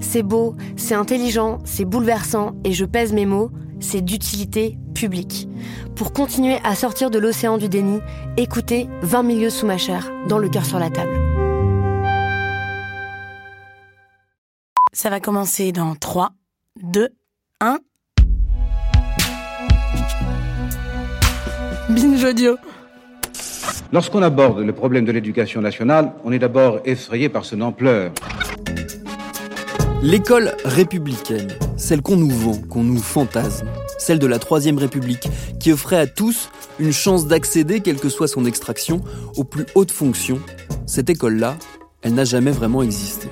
C'est beau, c'est intelligent, c'est bouleversant, et je pèse mes mots, c'est d'utilité publique. Pour continuer à sortir de l'océan du déni, écoutez 20 milieux sous ma chair, dans le cœur sur la table. Ça va commencer dans 3, 2, 1. Binge audio. Lorsqu'on aborde le problème de l'éducation nationale, on est d'abord effrayé par son ampleur. L'école républicaine, celle qu'on nous vend, qu'on nous fantasme, celle de la Troisième République, qui offrait à tous une chance d'accéder, quelle que soit son extraction, aux plus hautes fonctions, cette école-là, elle n'a jamais vraiment existé.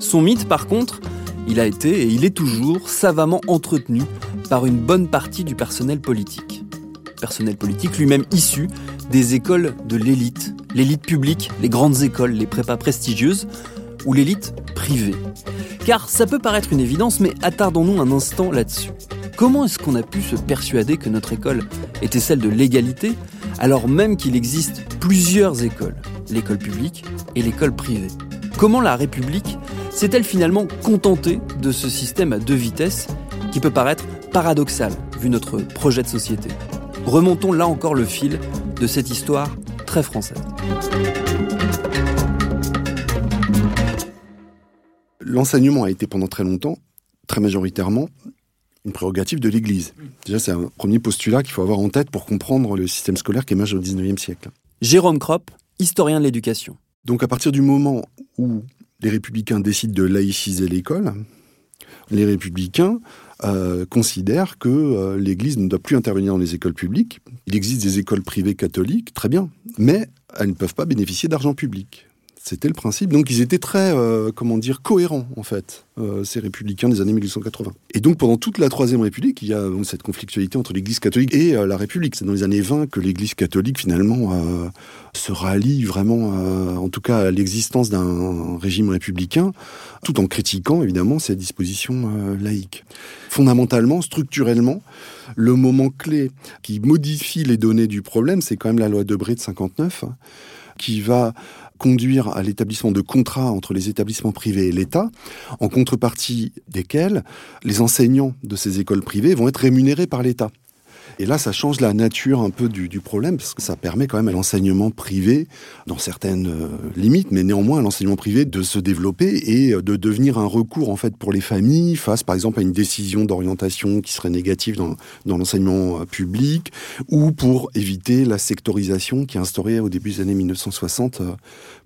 Son mythe, par contre, il a été et il est toujours savamment entretenu par une bonne partie du personnel politique. Personnel politique lui-même issu des écoles de l'élite, l'élite publique, les grandes écoles, les prépas prestigieuses, ou l'élite privée. Car ça peut paraître une évidence, mais attardons-nous un instant là-dessus. Comment est-ce qu'on a pu se persuader que notre école était celle de l'égalité, alors même qu'il existe plusieurs écoles, l'école publique et l'école privée? Comment la République s'est-elle finalement contentée de ce système à deux vitesses qui peut paraître paradoxal vu notre projet de société? Remontons là encore le fil de cette histoire très française. L'enseignement a été pendant très longtemps, très majoritairement, une prérogative de l'Église. Déjà, c'est un premier postulat qu'il faut avoir en tête pour comprendre le système scolaire qui émerge au XIXe siècle. Jérôme Kropp, historien de l'éducation. Donc à partir du moment où les républicains décident de laïciser l'école, les républicains euh, considèrent que euh, l'Église ne doit plus intervenir dans les écoles publiques. Il existe des écoles privées catholiques, très bien, mais elles ne peuvent pas bénéficier d'argent public. C'était le principe. Donc ils étaient très, euh, comment dire, cohérents en fait, euh, ces républicains des années 1880. Et donc pendant toute la Troisième République, il y a cette conflictualité entre l'Église catholique et euh, la République. C'est dans les années 20 que l'Église catholique finalement se rallie vraiment, en tout cas, à l'existence d'un régime républicain, tout en critiquant évidemment ses dispositions laïques. Fondamentalement, structurellement, le moment clé qui modifie les données du problème, c'est quand même la loi Debré de 59 qui va conduire à l'établissement de contrats entre les établissements privés et l'État, en contrepartie desquels les enseignants de ces écoles privées vont être rémunérés par l'État. Et là, ça change la nature un peu du, problème, parce que ça permet quand même à l'enseignement privé, dans certaines euh, limites, mais néanmoins à l'enseignement privé de se développer et euh, de devenir un recours en fait pour les familles face, par exemple, à une décision d'orientation qui serait négative dans, dans l'enseignement euh, public, ou pour éviter la sectorisation qui est instaurée au début des années 1960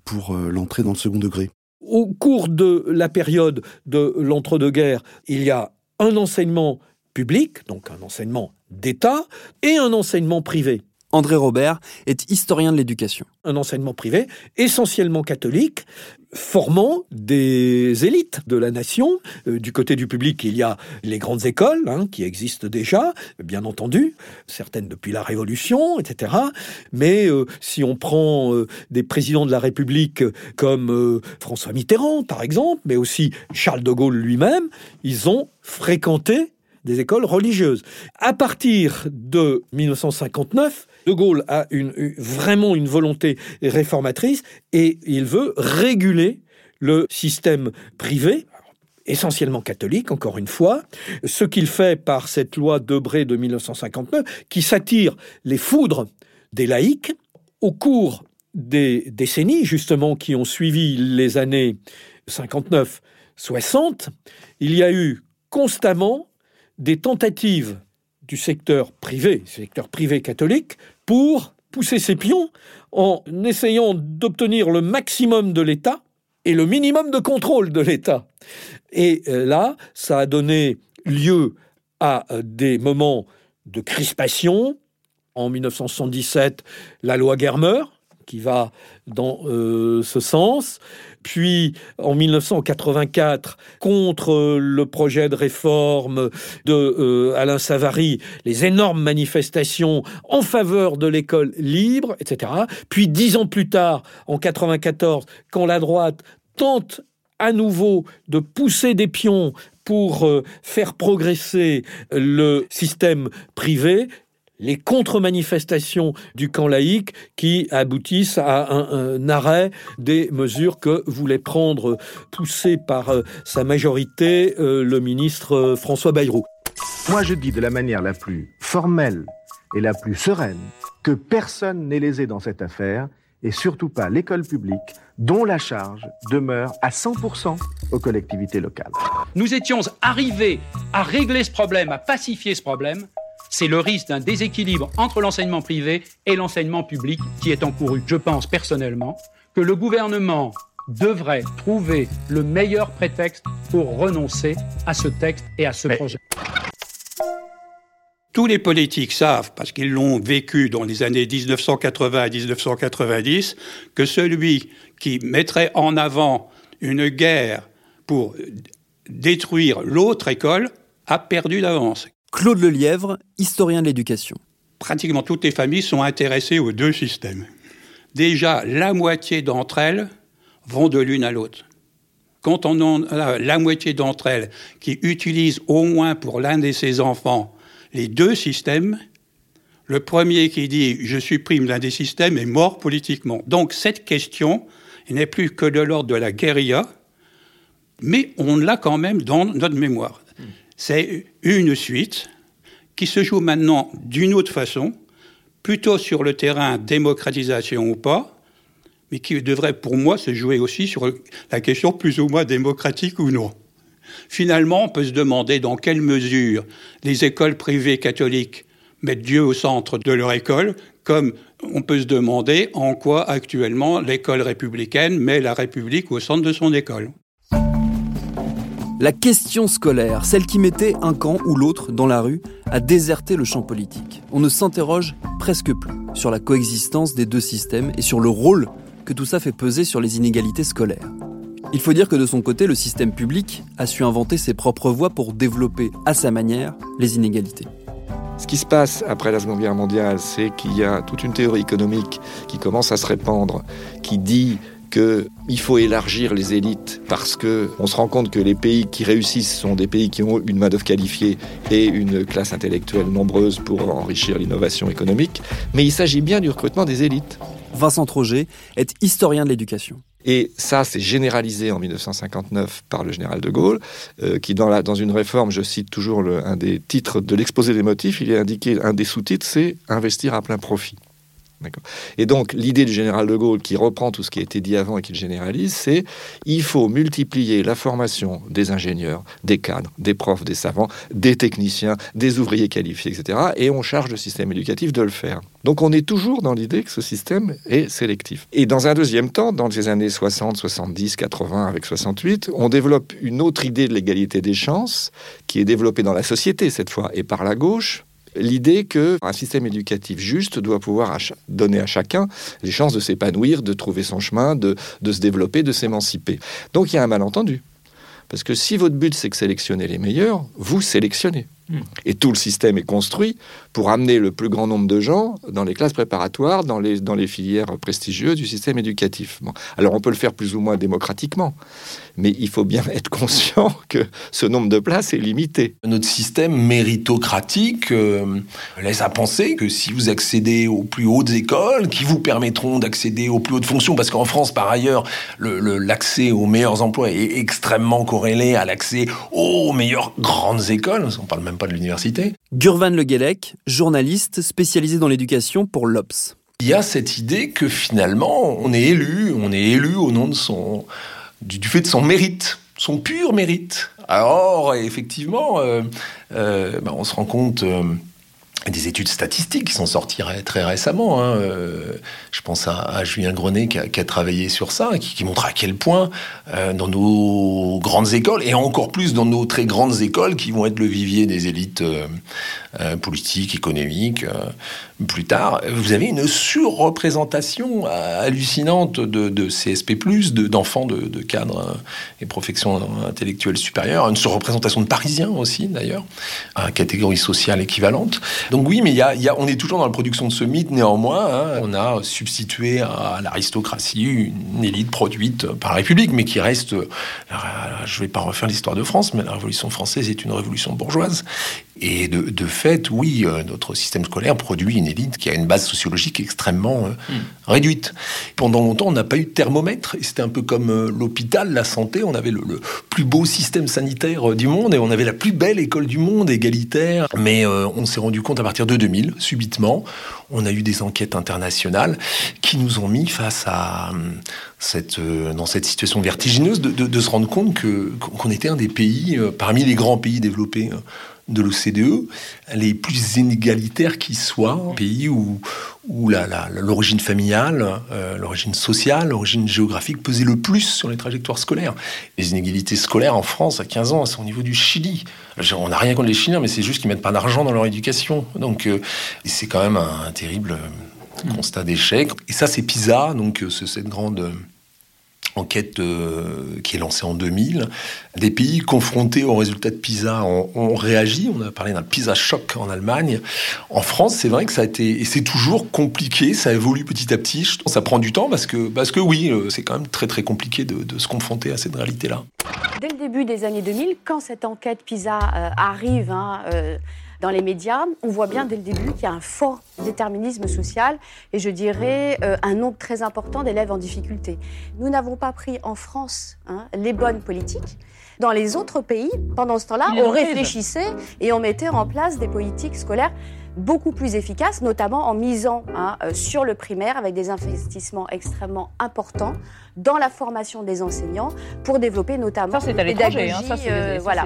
pour l'entrée dans le second degré. Au cours de la période de l'entre-deux-guerres, il y a un enseignement public, donc un enseignement d'État, et un enseignement privé. André Robert est historien de l'éducation. Un enseignement privé essentiellement catholique, formant des élites de la nation. Euh, du côté du public, il y a les grandes écoles hein, qui existent déjà, bien entendu, certaines depuis la Révolution, etc. Mais euh, si on prend euh, des présidents de la République comme François Mitterrand, par exemple, mais aussi Charles de Gaulle lui-même, ils ont fréquenté des écoles religieuses. À partir de 1959, De Gaulle a une, vraiment une volonté réformatrice et il veut réguler le système privé, essentiellement catholique, encore une fois, ce qu'il fait par cette loi Debré de 1959, qui s'attire les foudres des laïcs au cours des décennies, justement, qui ont suivi les années 59, 60, il y a eu constamment des tentatives du secteur privé, secteur privé catholique, pour pousser ses pions en essayant d'obtenir le maximum de l'État et le minimum de contrôle de l'État. Et euh, là, ça a donné lieu à euh, des moments de crispation. En 1977, la loi Germer, qui va dans euh, ce sens. Puis en 1984, contre le projet de réforme de euh, Alain Savary, les énormes manifestations en faveur de l'école libre, etc. Puis dix ans plus tard, en 94, quand la droite tente à nouveau de pousser des pions pour euh, faire progresser le système privé, les contre-manifestations du camp laïque qui aboutissent à un, arrêt des mesures que voulait prendre, poussé par euh, sa majorité, euh, le ministre euh, François Bayrou. Moi, je dis de la manière la plus formelle et la plus sereine que personne n'est lésé dans cette affaire et surtout pas l'école publique dont la charge demeure à 100% aux collectivités locales. Nous étions arrivés à régler ce problème, à pacifier ce problème c'est le risque d'un déséquilibre entre l'enseignement privé et l'enseignement public qui est encouru. Je pense personnellement que le gouvernement devrait trouver le meilleur prétexte pour renoncer à ce texte et à ce projet. Tous les politiques savent, parce qu'ils l'ont vécu dans les années 1980 à 1990, que celui qui mettrait en avant une guerre pour détruire l'autre école a perdu d'avance. Claude Lelièvre, historien de l'éducation. Pratiquement toutes les familles sont intéressées aux deux systèmes. Déjà, la moitié d'entre elles vont de l'une à l'autre. Quand on a la moitié d'entre elles qui utilisent au moins pour l'un de ses enfants les deux systèmes, le premier qui dit je supprime l'un des systèmes est mort politiquement. Donc cette question n'est plus que de l'ordre de la guérilla, mais on l'a quand même dans notre mémoire c'est une suite qui se joue maintenant d'une autre façon, plutôt sur le terrain démocratisation ou pas, mais qui devrait pour moi se jouer aussi sur la question plus ou moins démocratique ou non. Finalement, on peut se demander dans quelle mesure les écoles privées catholiques mettent Dieu au centre de leur école, comme on peut se demander en quoi actuellement l'école républicaine met la République au centre de son école. La question scolaire, celle qui mettait un camp ou l'autre dans la rue, a déserté le champ politique. On ne s'interroge presque plus sur la coexistence des deux systèmes et sur le rôle que tout ça fait peser sur les inégalités scolaires. Il faut dire que de son côté, le système public a su inventer ses propres voies pour développer à sa manière les inégalités. Ce qui se passe après la Seconde Guerre mondiale, c'est qu'il y a toute une théorie économique qui commence à se répandre, qui dit qu'il faut élargir les élites parce que on se rend compte que les pays qui réussissent sont des pays qui ont une main-d'œuvre qualifiée et une classe intellectuelle nombreuse pour enrichir l'innovation économique. Mais il s'agit bien du recrutement des élites. Vincent Troget est historien de l'éducation. Et ça, c'est généralisé en 1959 par le général de Gaulle, euh, qui, dans, la, dans une réforme, je cite toujours le, un des titres de l'exposé des motifs, il est indiqué, un des sous-titres, c'est investir à plein profit. Et donc, l'idée du général de Gaulle, qui reprend tout ce qui a été dit avant et qui le généralise, c'est il faut multiplier la formation des ingénieurs, des cadres, des profs, des savants, des techniciens, des ouvriers qualifiés, etc. Et on charge le système éducatif de le faire. Donc, on est toujours dans l'idée que ce système est sélectif. Et dans un deuxième temps, dans les années 60, 70, 80, avec 68, on développe une autre idée de l'égalité des chances, qui est développée dans la société cette fois, et par la gauche, l'idée qu'un système éducatif juste doit pouvoir donner à chacun les chances de s'épanouir, de trouver son chemin, de, de se développer, de s'émanciper. Donc il y a un malentendu. Parce que si votre but c'est de sélectionner les meilleurs, vous sélectionnez. Hmm. Et tout le système est construit pour amener le plus grand nombre de gens dans les classes préparatoires, dans les, dans les filières prestigieuses du système éducatif. Alors on peut le faire plus ou moins démocratiquement, mais il faut bien être conscient que ce nombre de places est limité. Notre système méritocratique euh, laisse à penser que si vous accédez aux plus hautes écoles, qui vous permettront d'accéder aux plus hautes fonctions, parce qu'en France, par ailleurs, l'accès aux meilleurs emplois est extrêmement corrélé à l'accès aux meilleures grandes écoles, on parle même pas de l'université. Gurvan Le Guellec, journaliste spécialisé dans l'éducation pour l'Obs. Il y a cette idée que finalement, on est élu, on est élu au nom de son du, fait de son mérite, son pur mérite. Alors, effectivement, euh, euh, ben, on se rend compte des études statistiques qui sont sorties très récemment. Hein. Euh, je pense à, Julien Grenet qui a, travaillé sur ça, qui, montre à quel point euh, dans nos grandes écoles, et encore plus dans nos très grandes écoles qui vont être le vivier des élites euh, politiques, économiques, plus tard, vous avez une surreprésentation hallucinante de, CSP+, d'enfants de, de, cadres et professions intellectuelles supérieures, une surreprésentation de Parisiens aussi d'ailleurs, à catégorie sociale équivalente. Donc oui, mais on est toujours dans la production de ce mythe. Néanmoins, hein. on a substitué à l'aristocratie une élite produite par la République, mais qui reste. Euh, je ne vais pas refaire l'histoire de France, mais la Révolution française est une révolution bourgeoise. Et de, fait, oui, euh, notre système scolaire produit une élite qui a une base sociologique extrêmement euh, hmm. réduite. Pendant longtemps, on n'a pas eu de thermomètre. C'était un peu comme l'hôpital, la santé. On avait le, plus beau système sanitaire du monde et on avait la plus belle école du monde, égalitaire. Mais on s'est rendu compte à partir de 2000, subitement, on a eu des enquêtes internationales qui nous ont mis face à euh, cette, euh, dans cette situation vertigineuse de, se rendre compte que, qu'on était un des pays, euh, parmi les grands pays développés de l'OCDE, les plus inégalitaires qui soient, un pays où, où l'origine familiale, euh, l'origine sociale, l'origine géographique pesait le plus sur les trajectoires scolaires. Les inégalités scolaires en France, à 15 ans, c'est au niveau du Chili. On n'a rien contre les Chiliens, mais c'est juste qu'ils mettent pas d'argent dans leur éducation. Donc euh, c'est quand même un, terrible euh, constat d'échec. Et ça, c'est PISA, donc c'est cette grande enquête euh, qui est lancée en 2000. Des pays confrontés aux résultats de PISA ont, réagi. On a parlé d'un PISA choc en Allemagne. En France, c'est vrai que ça a été, et c'est toujours compliqué, ça évolue petit à petit. Ça prend du temps parce que, parce que oui, euh, c'est quand même très très compliqué de, se confronter à cette réalité-là. Dès le début des années 2000, quand cette enquête PISA euh, arrive, hein, dans les médias, on voit bien dès le début qu'il y a un fort déterminisme social et je dirais euh, un nombre très important d'élèves en difficulté. Nous n'avons pas pris en France hein, les bonnes politiques. Dans les autres pays, pendant ce temps-là, on réfléchissait et on mettait en place des politiques scolaires beaucoup plus efficaces, notamment en misant hein, euh, sur le primaire avec des investissements extrêmement importants dans la formation des enseignants pour développer notamment ça, c'est à l'étranger. Hein, euh, voilà.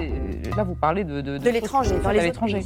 Là, vous parlez de, de, de, l'étranger, dans les étrangers.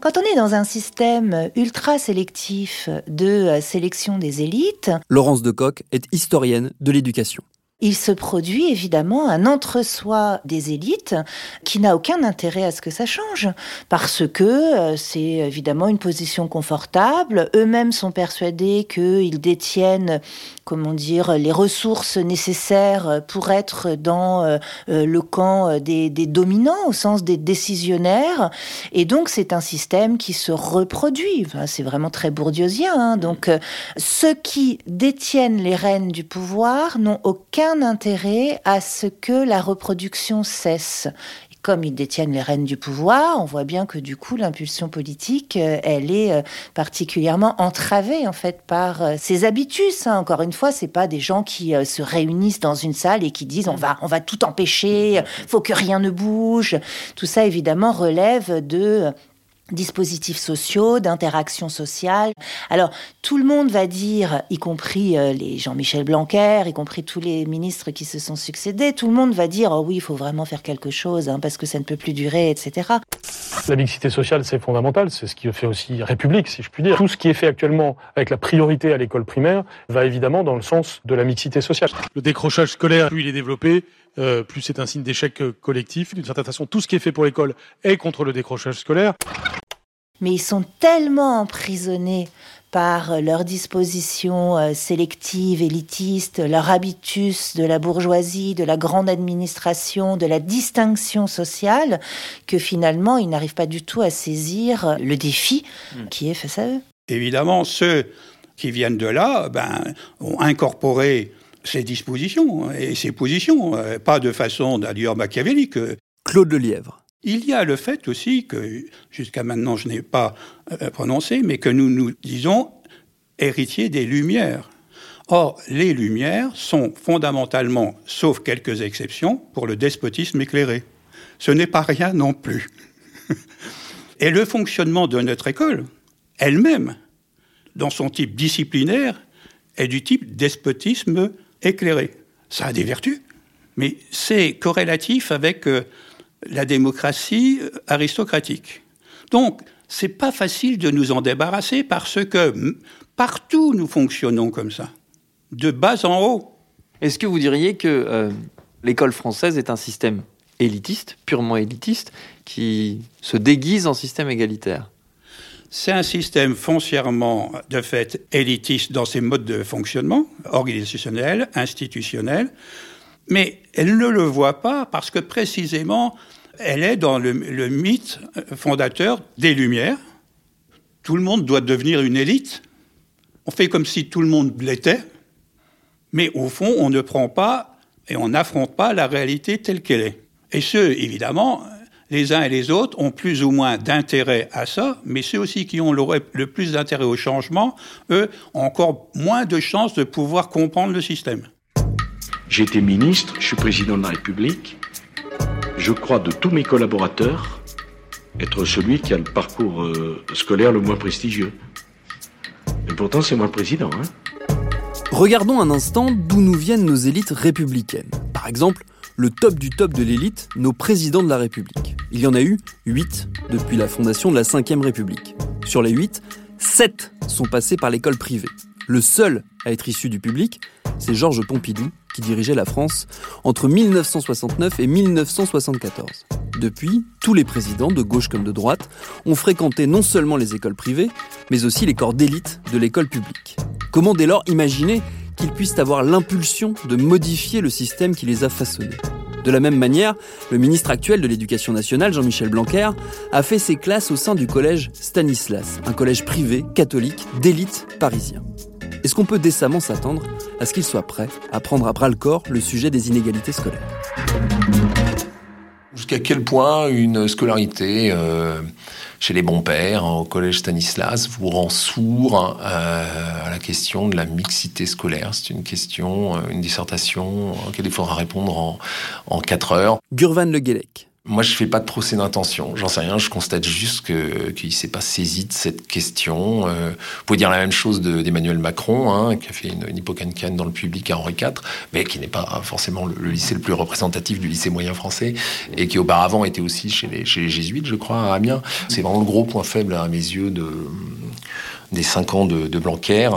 Quand on est dans un système ultra sélectif de euh, sélection des élites, Laurence Decoq est historienne de l'éducation il se produit évidemment un entre-soi des élites qui n'a aucun intérêt à ce que ça change, parce que euh, c'est évidemment une position confortable. Eux-mêmes sont persuadés qu'ils détiennent, comment dire, les ressources nécessaires pour être dans euh, euh, le camp des, dominants, au sens des décisionnaires. Et donc c'est un système qui se reproduit. c'est vraiment très bourdieusien. Hein. Donc ceux qui détiennent les rênes du pouvoir n'ont aucun intérêt à ce que la reproduction cesse. Comme ils détiennent les rênes du pouvoir, on voit bien que du coup l'impulsion politique, euh, elle est euh, particulièrement entravée en fait par euh, ces habitus. Hein. Encore une fois, c'est pas des gens qui se réunissent dans une salle et qui disent on va on va tout empêcher, faut que rien ne bouge. Tout ça évidemment relève de dispositifs sociaux, d'interaction sociale. Alors, tout le monde va dire, y compris euh, les Jean-Michel Blanquer, y compris tous les ministres qui se sont succédés, tout le monde va dire, oh oui, il faut vraiment faire quelque chose, hein, parce que ça ne peut plus durer, etc. La mixité sociale, c'est fondamental, c'est ce qui fait aussi République, si je puis dire. Tout ce qui est fait actuellement avec la priorité à l'école primaire va évidemment dans le sens de la mixité sociale. Le décrochage scolaire, plus il est développé, euh, plus c'est un signe d'échec euh, collectif. D'une certaine façon, tout ce qui est fait pour l'école est contre le décrochage scolaire mais ils sont tellement emprisonnés par leur disposition euh, sélective, élitiste, leur habitus de la bourgeoisie, de la grande administration, de la distinction sociale, que finalement ils n'arrivent pas du tout à saisir le défi hmm. qui est face à eux. Évidemment, ceux qui viennent de là ben, ont incorporé ces dispositions et ces positions, euh, pas de façon d'ailleurs machiavélique. Claude Lelièvre. Il y a le fait aussi que, jusqu'à maintenant je n'ai pas euh, prononcé, mais que nous nous disons héritiers des Lumières. Or, les Lumières sont fondamentalement, sauf quelques exceptions, pour le despotisme éclairé. Ce n'est pas rien non plus. Et le fonctionnement de notre école, elle-même, dans son type disciplinaire, est du type despotisme éclairé. Ça a des vertus, mais c'est corrélatif avec euh, la démocratie euh, aristocratique. Donc, c'est pas facile de nous en débarrasser parce que partout nous fonctionnons comme ça, de bas en haut. Est-ce que vous diriez que euh, l'école française est un système élitiste, purement élitiste, qui se déguise en système égalitaire? C'est un système foncièrement, de fait, élitiste dans ses modes de fonctionnement, organisationnel, institutionnel, mais elle ne le voit pas parce que précisément, elle est dans le, mythe fondateur des Lumières. Tout le monde doit devenir une élite. On fait comme si tout le monde l'était, mais au fond, on ne prend pas et on n'affronte pas la réalité telle qu'elle est. Et ceux, évidemment, les uns et les autres ont plus ou moins d'intérêt à ça, mais ceux aussi qui ont le, plus d'intérêt au changement, eux, ont encore moins de chances de pouvoir comprendre le système. J'ai été ministre, je suis président de la République. Je crois de tous mes collaborateurs être celui qui a le parcours euh, scolaire le moins prestigieux. Et pourtant, c'est moi le président. Hein Regardons un instant d'où nous viennent nos élites républicaines. Par exemple, le top du top de l'élite, nos présidents de la République. Il y en a eu 8 depuis la fondation de la Ve République. Sur les 8, 7 sont passés par l'école privée. Le seul à être issu du public, c'est Georges Pompidou, qui dirigeait la France entre 1969 et 1974. Depuis, tous les présidents, de gauche comme de droite, ont fréquenté non seulement les écoles privées, mais aussi les corps d'élite de l'école publique. Comment dès lors imaginer qu'ils puissent avoir l'impulsion de modifier le système qui les a façonnés? De la même manière, le ministre actuel de l'Éducation nationale, Jean-Michel Blanquer, a fait ses classes au sein du collège Stanislas, un collège privé, catholique, d'élite parisien. Est-ce qu'on peut décemment s'attendre à ce qu'il soit prêt à prendre à bras le corps le sujet des inégalités scolaires? Jusqu'à quel point une scolarité euh, chez les bons pères, au collège Stanislas, vous rend sourd euh, à la question de la mixité scolaire? C'est une question, euh, une dissertation auquel il faudra répondre en, en 4 heures. Gurvan Le Guélec. Moi, je fais pas de procès d'intention. J'en sais rien. Je constate juste qu'il s'est pas saisi de cette question. Euh, vous pouvez dire la même chose d'Emmanuel Macron, hein, qui a fait une, une dans le public à Henri IV, mais qui n'est pas forcément le, lycée le plus représentatif du lycée moyen français, et qui auparavant était aussi chez les, chez les jésuites, je crois, à Amiens. C'est vraiment le gros point faible à mes yeux de des cinq ans de, de Blanquer.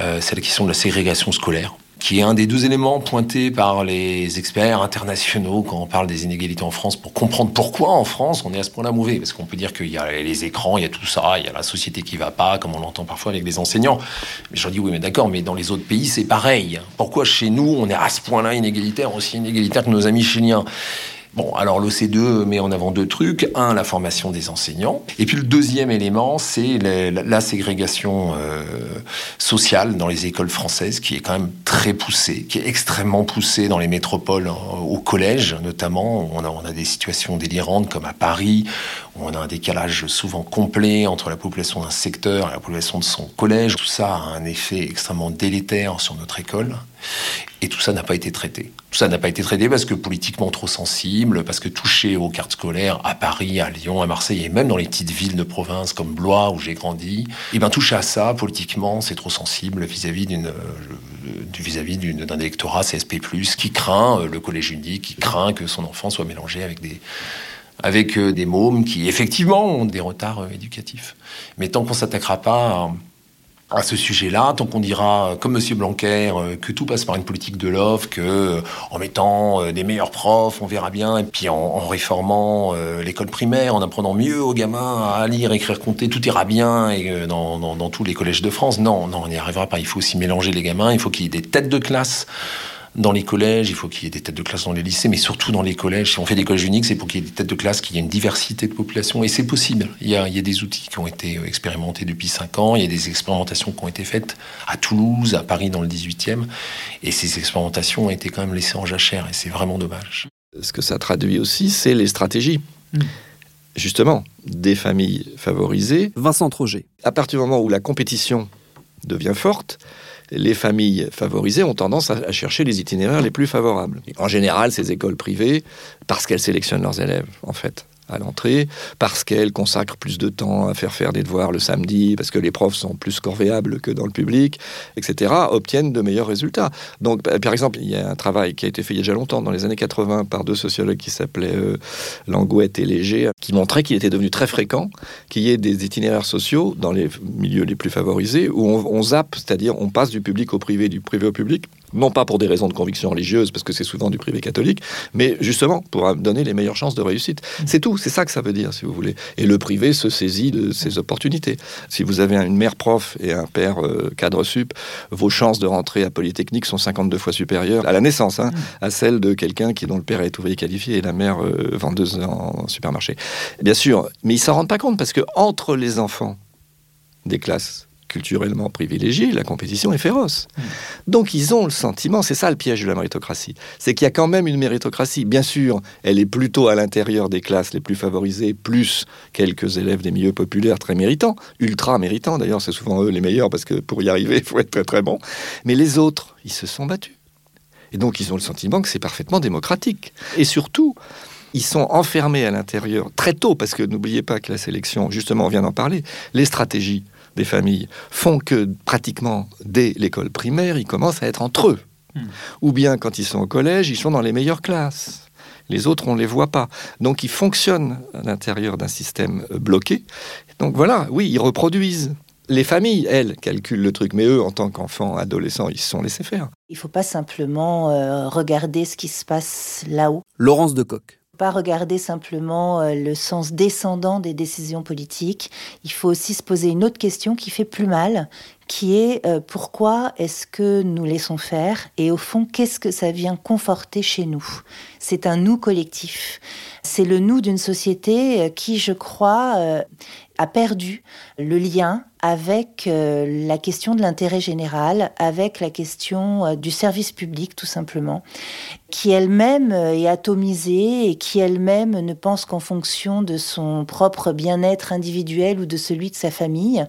Euh, c'est la question de la ségrégation scolaire qui est un des deux éléments pointés par les experts internationaux quand on parle des inégalités en France pour comprendre pourquoi en France on est à ce point-là mauvais. Parce qu'on peut dire qu'il y a les écrans, il y a tout ça, il y a la société qui va pas, comme on l'entend parfois avec des enseignants. Mais je leur dis oui, mais d'accord, mais dans les autres pays c'est pareil. Pourquoi chez nous on est à ce point-là inégalitaire, aussi inégalitaire que nos amis chiliens? Bon, alors l'OCDE met en avant deux trucs. Un, la formation des enseignants. Et puis le deuxième élément, c'est la, ségrégation euh, sociale dans les écoles françaises, qui est quand même très poussée, qui est extrêmement poussée dans les métropoles, hein, au collège notamment. On a, on a des situations délirantes comme à Paris, où on a un décalage souvent complet entre la population d'un secteur et la population de son collège. Tout ça a un effet extrêmement délétère sur notre école. Et tout ça n'a pas été traité. Tout ça n'a pas été traité parce que politiquement trop sensible, parce que touché aux cartes scolaires à Paris, à Lyon, à Marseille et même dans les petites villes de province comme Blois où j'ai grandi, et eh bien touché à ça politiquement, c'est trop sensible vis-à-vis d'une euh, vis-à-vis d'un électorat CSP+ qui craint euh, le collège unique, qui craint que son enfant soit mélangé avec des avec euh, des mômes qui effectivement ont des retards éducatifs. Mais tant qu'on s'attaquera pas ce sujet-là, tant qu'on dira, comme Monsieur Blanquer, euh, que tout passe par une politique de l'offre, que euh, en mettant euh, des meilleurs profs, on verra bien, et puis en, réformant l'école primaire, en apprenant mieux aux gamins à lire, écrire, compter, tout ira bien et dans, dans, dans tous les collèges de France. Non, non, on n'y arrivera pas. Il faut aussi mélanger les gamins. Il faut qu'il y ait des têtes de classe dans les collèges, il faut qu'il y ait des têtes de classe dans les lycées, mais surtout dans les collèges. Si on fait des collèges uniques, c'est pour qu'il y ait des têtes de classe, qu'il y ait une diversité de population. Et c'est possible. Il y, a, il y, a, des outils qui ont été euh, expérimentés depuis 5 ans. Il y a des expérimentations qui ont été faites à Toulouse, à Paris dans le 18e. Et ces expérimentations ont été quand même laissées en jachère. Et c'est vraiment dommage. Ce que ça traduit aussi, c'est les stratégies. Mmh. Justement, des familles favorisées. Vincent Troget. À partir du moment où la compétition devient forte, les familles favorisées ont tendance à, chercher les itinéraires les plus favorables. En général, ces écoles privées, parce qu'elles sélectionnent leurs élèves, en fait, à l'entrée, parce qu'elles consacrent plus de temps à faire faire des devoirs le samedi, parce que les profs sont plus corvéables que dans le public, etc., obtiennent de meilleurs résultats. Donc, bah, par exemple, il y a un travail qui a été fait il y a déjà longtemps, dans les années 80, par deux sociologues qui s'appelaient euh, Langouette et Léger, qui montrait qu'il était devenu très fréquent qu'il y ait des itinéraires sociaux dans les milieux les plus favorisés où on zappe, c'est-à-dire on passe du public au privé, du privé au public, non pas pour des raisons de conviction religieuse, parce que c'est souvent du privé catholique, mais justement pour donner les meilleures chances de réussite. C'est tout, c'est ça que ça veut dire, si vous voulez. Et le privé se saisit de ces opportunités. Si vous avez une mère prof et un père euh, cadre sup, vos chances de rentrer à Polytechnique sont 52 fois supérieures à la naissance, hein, à celles de quelqu'un qui dont le père est ouvrier qualifié et la mère euh, vendeuse en supermarché. Bien sûr, mais ils s'en rendent pas compte parce que entre les enfants des classes culturellement privilégiés, la compétition est féroce. Donc ils ont le sentiment, c'est ça le piège de la méritocratie, c'est qu'il y a quand même une méritocratie. Bien sûr, elle est plutôt à l'intérieur des classes les plus favorisées, plus quelques élèves des milieux populaires très méritants, ultra méritants d'ailleurs, c'est souvent eux les meilleurs parce que pour y arriver, il faut être très très bon. Mais les autres, ils se sont battus. Et donc ils ont le sentiment que c'est parfaitement démocratique. Et surtout, ils sont enfermés à l'intérieur très tôt, parce que n'oubliez pas que la sélection, justement, on vient d'en parler, les stratégies des familles font que pratiquement dès l'école primaire, ils commencent à être entre eux. Ou bien quand ils sont au collège, ils sont dans les meilleures classes. Les autres, on ne les voit pas. Donc ils fonctionnent à l'intérieur d'un système euh, bloqué. Donc voilà, oui, ils reproduisent. Les familles, elles, calculent le truc, mais eux, en tant qu'enfants, adolescents, ils se sont laissés faire. Il ne faut pas simplement euh, regarder ce qui se passe là-haut. Laurence de Coq pas regarder simplement euh, le sens descendant des décisions politiques. Il faut aussi se poser une autre question qui fait plus mal, qui est euh, pourquoi est-ce que nous laissons faire et au fond qu'est-ce que ça vient conforter chez nous? C'est un nous collectif. C'est le nous d'une société euh, qui, je crois, a perdu le lien avec euh, la question de l'intérêt général, avec la question euh, du service public tout simplement, qui elle-même euh, est atomisée et qui elle-même ne pense qu'en fonction de son propre bien-être individuel ou de celui de sa famille.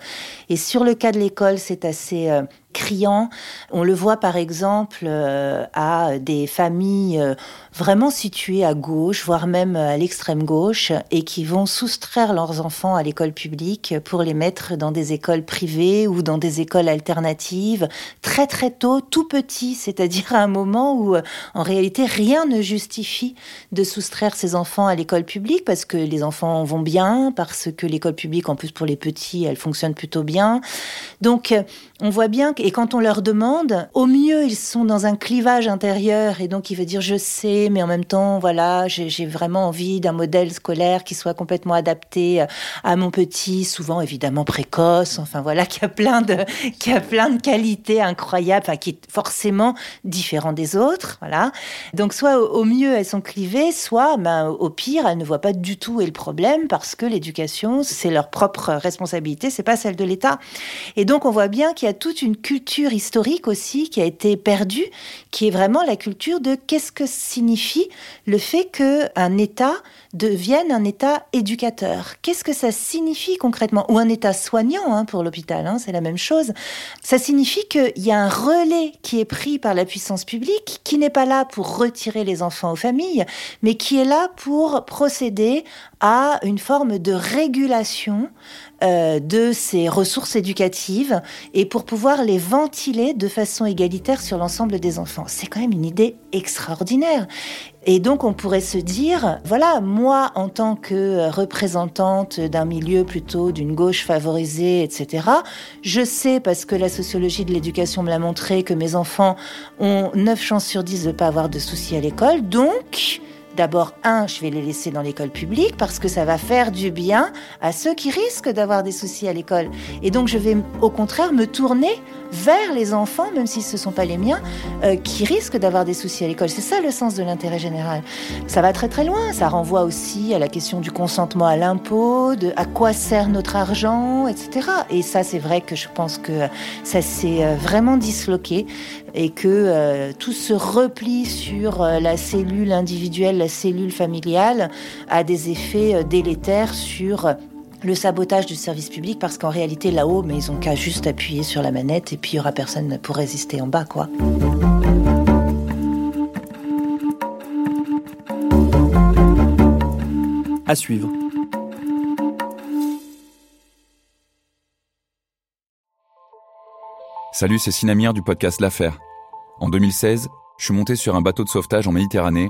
Et sur le cas de l'école, c'est assez criant. On le voit par exemple à des familles vraiment situées à gauche, voire même à l'extrême gauche, et qui vont soustraire leurs enfants à l'école publique pour les mettre dans des écoles privées ou dans des écoles alternatives très très tôt, tout petit, c'est-à-dire à un moment où euh, en réalité rien ne justifie de soustraire ses enfants à l'école publique parce que les enfants vont bien, parce que l'école publique en plus pour les petits, elle fonctionne plutôt bien. Donc euh, on voit bien et quand on leur demande, au mieux ils sont dans un clivage intérieur et donc il veut dire je sais, mais en même temps voilà j'ai vraiment envie d'un modèle scolaire qui soit complètement adapté euh, à mon petit, souvent évidemment précoce, enfin voilà, qui a plein de, qui a plein de qualités incroyables, enfin, qui est forcément différent des autres, voilà. Donc soit au mieux elles sont clivées, soit ben, au pire elles ne voient pas du tout est le problème parce que l'éducation c'est leur propre responsabilité, c'est pas celle de l'État. Et donc on voit bien qu'il y a toute une culture historique aussi qui a été perdue, qui est vraiment la culture de qu'est-ce que signifie le fait que un État devienne un État éducateur. Qu'est-ce que ça signifie concrètement? Ou un État soignant hein, pour l'hôpital, hein, c'est la même chose. Ça signifie qu'il y a un relais qui est pris par la puissance publique, qui n'est pas là pour retirer les enfants aux familles, mais qui est là pour procéder à une forme de régulation euh, de ces ressources éducatives et pour pouvoir les ventiler de façon égalitaire sur l'ensemble des enfants. C'est quand même une idée extraordinaire. Et donc on pourrait se dire, voilà, moi en tant que représentante d'un milieu plutôt d'une gauche favorisée, etc., je sais, parce que la sociologie de l'éducation me l'a montré, que mes enfants ont 9 chances sur 10 de ne pas avoir de soucis à l'école, donc D'abord, un, je vais les laisser dans l'école publique parce que ça va faire du bien à ceux qui risquent d'avoir des soucis à l'école. Et donc, je vais au contraire me tourner vers les enfants, même si ce ne sont pas les miens, euh, qui risquent d'avoir des soucis à l'école. C'est ça le sens de l'intérêt général. Ça va très très loin. Ça renvoie aussi à la question du consentement à l'impôt, de à quoi sert notre argent, etc. Et ça, c'est vrai que je pense que ça s'est euh, vraiment disloqué et que euh, tout ce repli sur la cellule individuelle, la cellule familiale, a des effets délétères sur le sabotage du service public parce qu'en réalité là-haut, mais ils ont qu'à juste appuyer sur la manette et puis il y aura personne pour résister en bas, quoi. À suivre. Salut, c'est Sinamir du podcast L'Affaire. En 2016, je suis monté sur un bateau de sauvetage en Méditerranée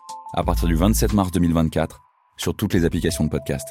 à partir du 27 mars 2024 sur toutes les applications de podcast.